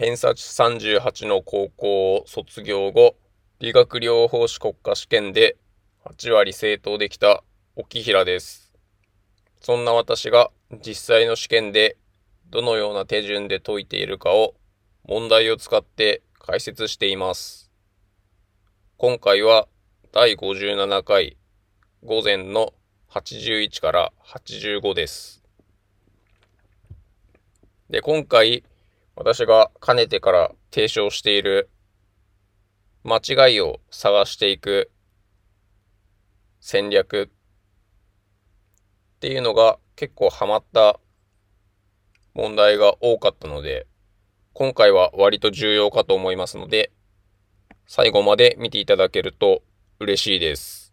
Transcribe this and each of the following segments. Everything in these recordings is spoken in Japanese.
偏差値38の高校を卒業後、理学療法士国家試験で8割正答できた沖平です。そんな私が実際の試験でどのような手順で解いているかを問題を使って解説しています。今回は第57回午前の81から85です。で、今回私がかねてから提唱している間違いを探していく戦略っていうのが結構ハマった問題が多かったので、今回は割と重要かと思いますので、最後まで見ていただけると嬉しいです。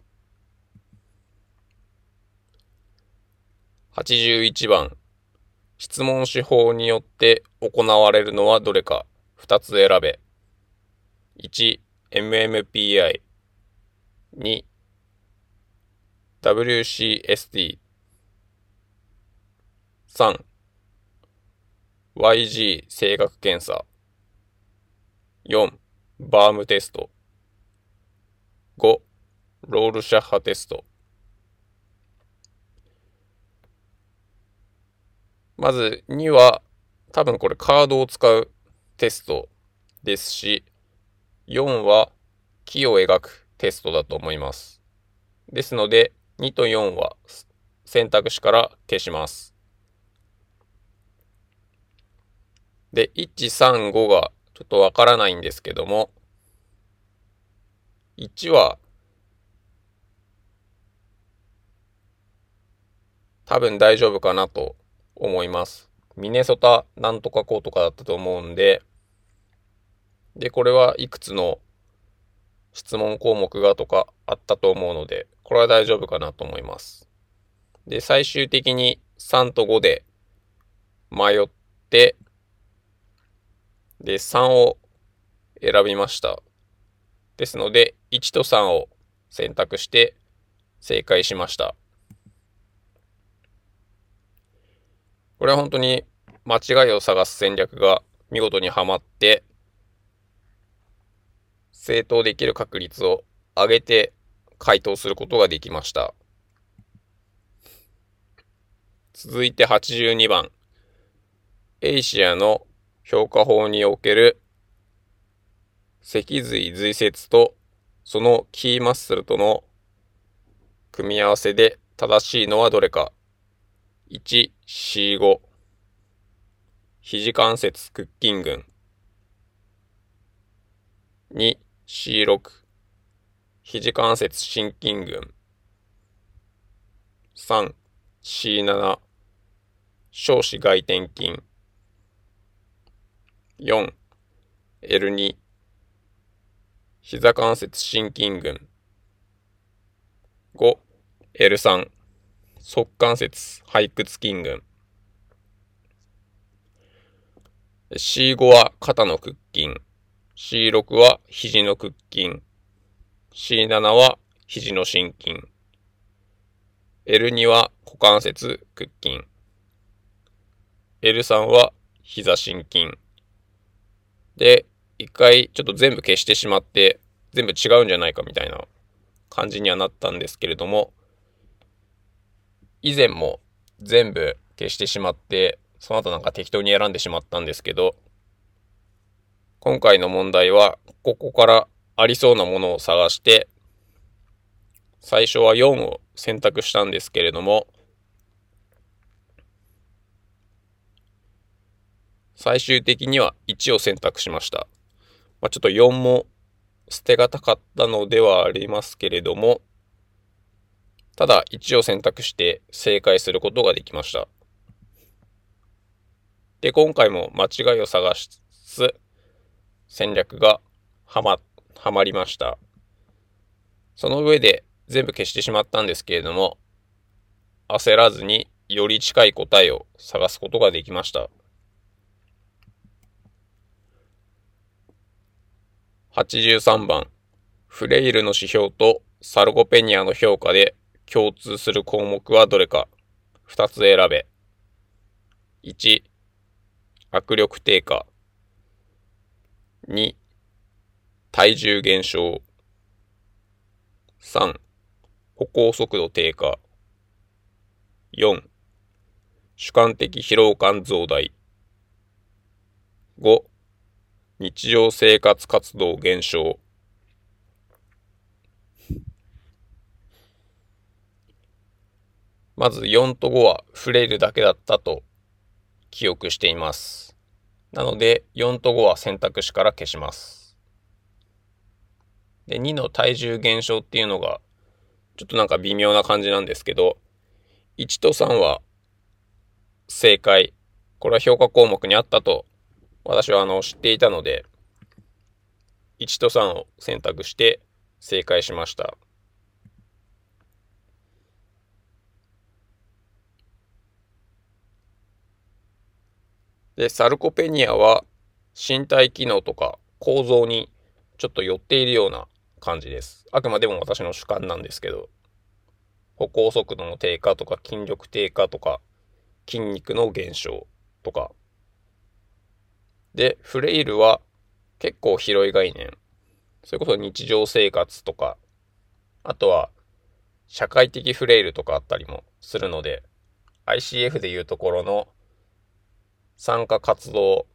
81番質問手法によって行われるのはどれか2つ選べ。1、MMPI。2、WCSD。3、YG 性格検査。4、バームテスト。5、ロールシャッハテスト。まず2は、多分これカードを使うテストですし、4は木を描くテストだと思います。ですので、2と4は選択肢から消します。で、1、3、5がちょっとわからないんですけども、1は多分大丈夫かなと思います。ミネソタなんとかこうとかだったと思うんで、で、これはいくつの質問項目がとかあったと思うので、これは大丈夫かなと思います。で、最終的に3と5で迷って、で、3を選びました。ですので、1と3を選択して正解しました。これは本当に間違いを探す戦略が見事にはまって、正答できる確率を上げて回答することができました。続いて82番。エイシアの評価法における脊髄髄節とそのキーマッスルとの組み合わせで正しいのはどれか。1、C5。肘関節屈筋群。2、C6。肘関節心筋群。3、C7。小子外転筋。4、L2。膝関節心筋群。5、L3。側関節背屈筋群。C5 は肩の屈筋。C6 は肘の屈筋。C7 は肘の心筋。L2 は股関節屈筋。L3 は膝心筋。で、一回ちょっと全部消してしまって、全部違うんじゃないかみたいな感じにはなったんですけれども、以前も全部消してしまって、その後なんか適当に選んでしまったんですけど、今回の問題は、ここからありそうなものを探して、最初は4を選択したんですけれども、最終的には1を選択しました。まあ、ちょっと4も捨てがたかったのではありますけれども、ただ1を選択して正解することができました。で、今回も間違いを探す戦略がはま、はまりました。その上で全部消してしまったんですけれども、焦らずにより近い答えを探すことができました。83番、フレイルの指標とサルゴペニアの評価で共通する項目はどれか2つ選べ。1、握力低下。2、体重減少。3、歩行速度低下。4、主観的疲労感増大。5、日常生活活動減少。まず4と5はフレイルだけだったと記憶しています。なので4と5は選択肢から消します。で、2の体重減少っていうのがちょっとなんか微妙な感じなんですけど、1と3は正解。これは評価項目にあったと私はあの知っていたので、1と3を選択して正解しました。で、サルコペニアは身体機能とか構造にちょっと寄っているような感じです。あくまでも私の主観なんですけど、歩行速度の低下とか筋力低下とか筋肉の減少とか。で、フレイルは結構広い概念。それこそ日常生活とか、あとは社会的フレイルとかあったりもするので、ICF でいうところの参加活動、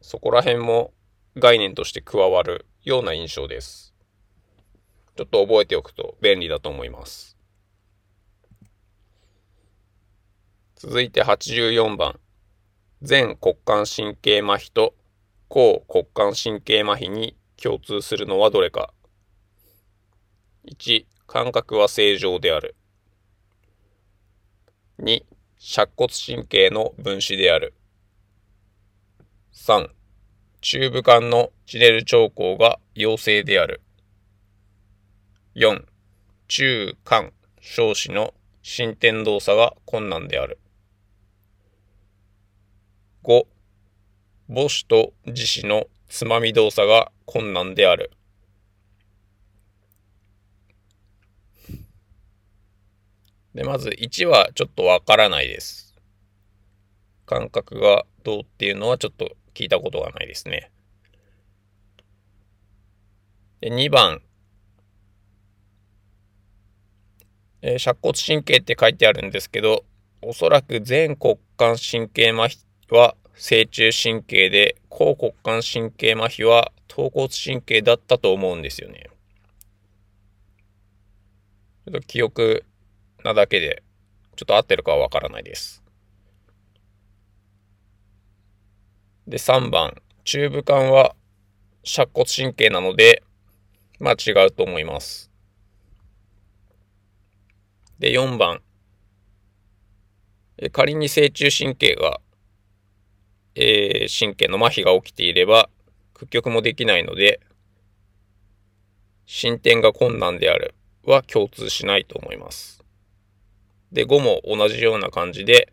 そこら辺も概念として加わるような印象です。ちょっと覚えておくと便利だと思います。続いて84番。全骨幹神経麻痺と抗骨幹神経麻痺に共通するのはどれか。1、感覚は正常である。2、尺骨神経の分子である。3、中部管のチネル兆候が陽性である。4、中間小子の進展動作が困難である。5、母子と自子のつまみ動作が困難である。で、まず1はちょっとわからないです。感覚がどうっていうのはちょっと聞いたことがないですね。で2番、えー、尺骨神経って書いてあるんですけど、おそらく全骨幹神経麻痺は正中神経で、後骨幹神経麻痺は頭骨神経だったと思うんですよね。ちょっと記憶なだけで、ちょっと合ってるかはわからないです。で、3番、中部管は尺骨神経なので、まあ違うと思います。で、4番、仮に正中神経が、えー、神経の麻痺が起きていれば、屈曲もできないので、進展が困難であるは共通しないと思います。で、5も同じような感じで、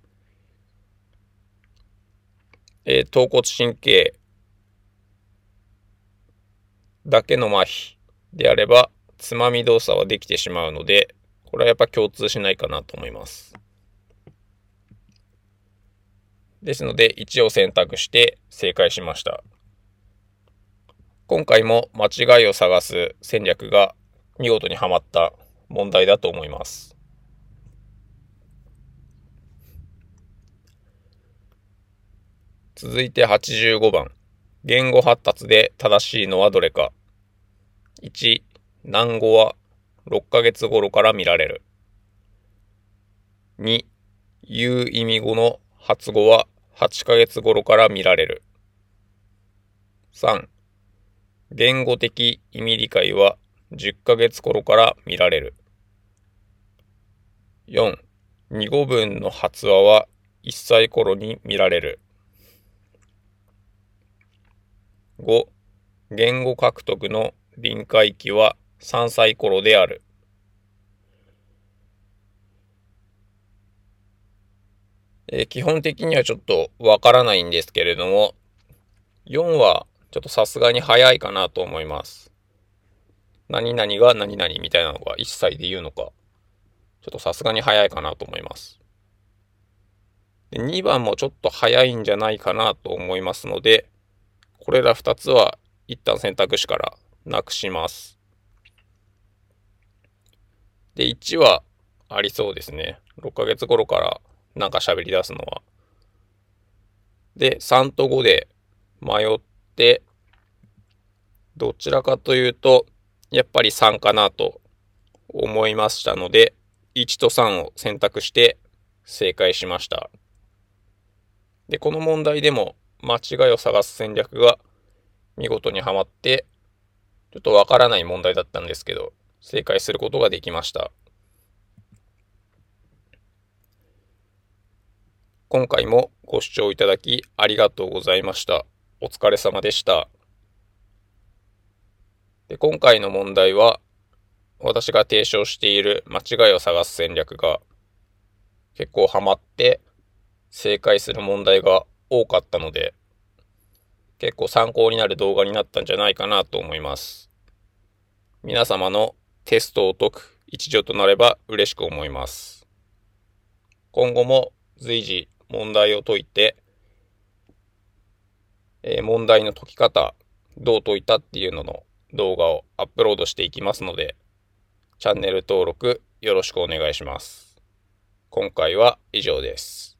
えー、頭骨神経だけの麻痺であれば、つまみ動作はできてしまうので、これはやっぱ共通しないかなと思います。ですので、1を選択して正解しました。今回も間違いを探す戦略が見事にはまった問題だと思います。続いて85番。言語発達で正しいのはどれか。1、難語は6ヶ月頃から見られる。2、言う意味語の発語は8ヶ月頃から見られる。3、言語的意味理解は10ヶ月頃から見られる。4、二語文の発話は1歳頃に見られる。5、言語獲得の臨界期は3歳頃である。えー、基本的にはちょっとわからないんですけれども、4はちょっとさすがに早いかなと思います。何々が何々みたいなのが1歳で言うのか、ちょっとさすがに早いかなと思います。で2番もちょっと早いんじゃないかなと思いますので、これら2つは一旦選択肢からなくします。で、1はありそうですね。6ヶ月頃からなんか喋り出すのは。で、3と5で迷って、どちらかというと、やっぱり3かなと思いましたので、1と3を選択して正解しました。で、この問題でも間違いを探す戦略が見事にはまって、ちょっとわからない問題だったんですけど、正解することができました。今回もご視聴いただきありがとうございました。お疲れ様でした。で今回の問題は、私が提唱している間違いを探す戦略が結構ハマって正解する問題が多かったので、結構参考になる動画になったんじゃないかなと思います。皆様のテストを解く一助となれば嬉しく思います。今後も随時問題を解いて、えー、問題の解き方、どう解いたっていうのの動画をアップロードしていきますので、チャンネル登録よろしくお願いします。今回は以上です。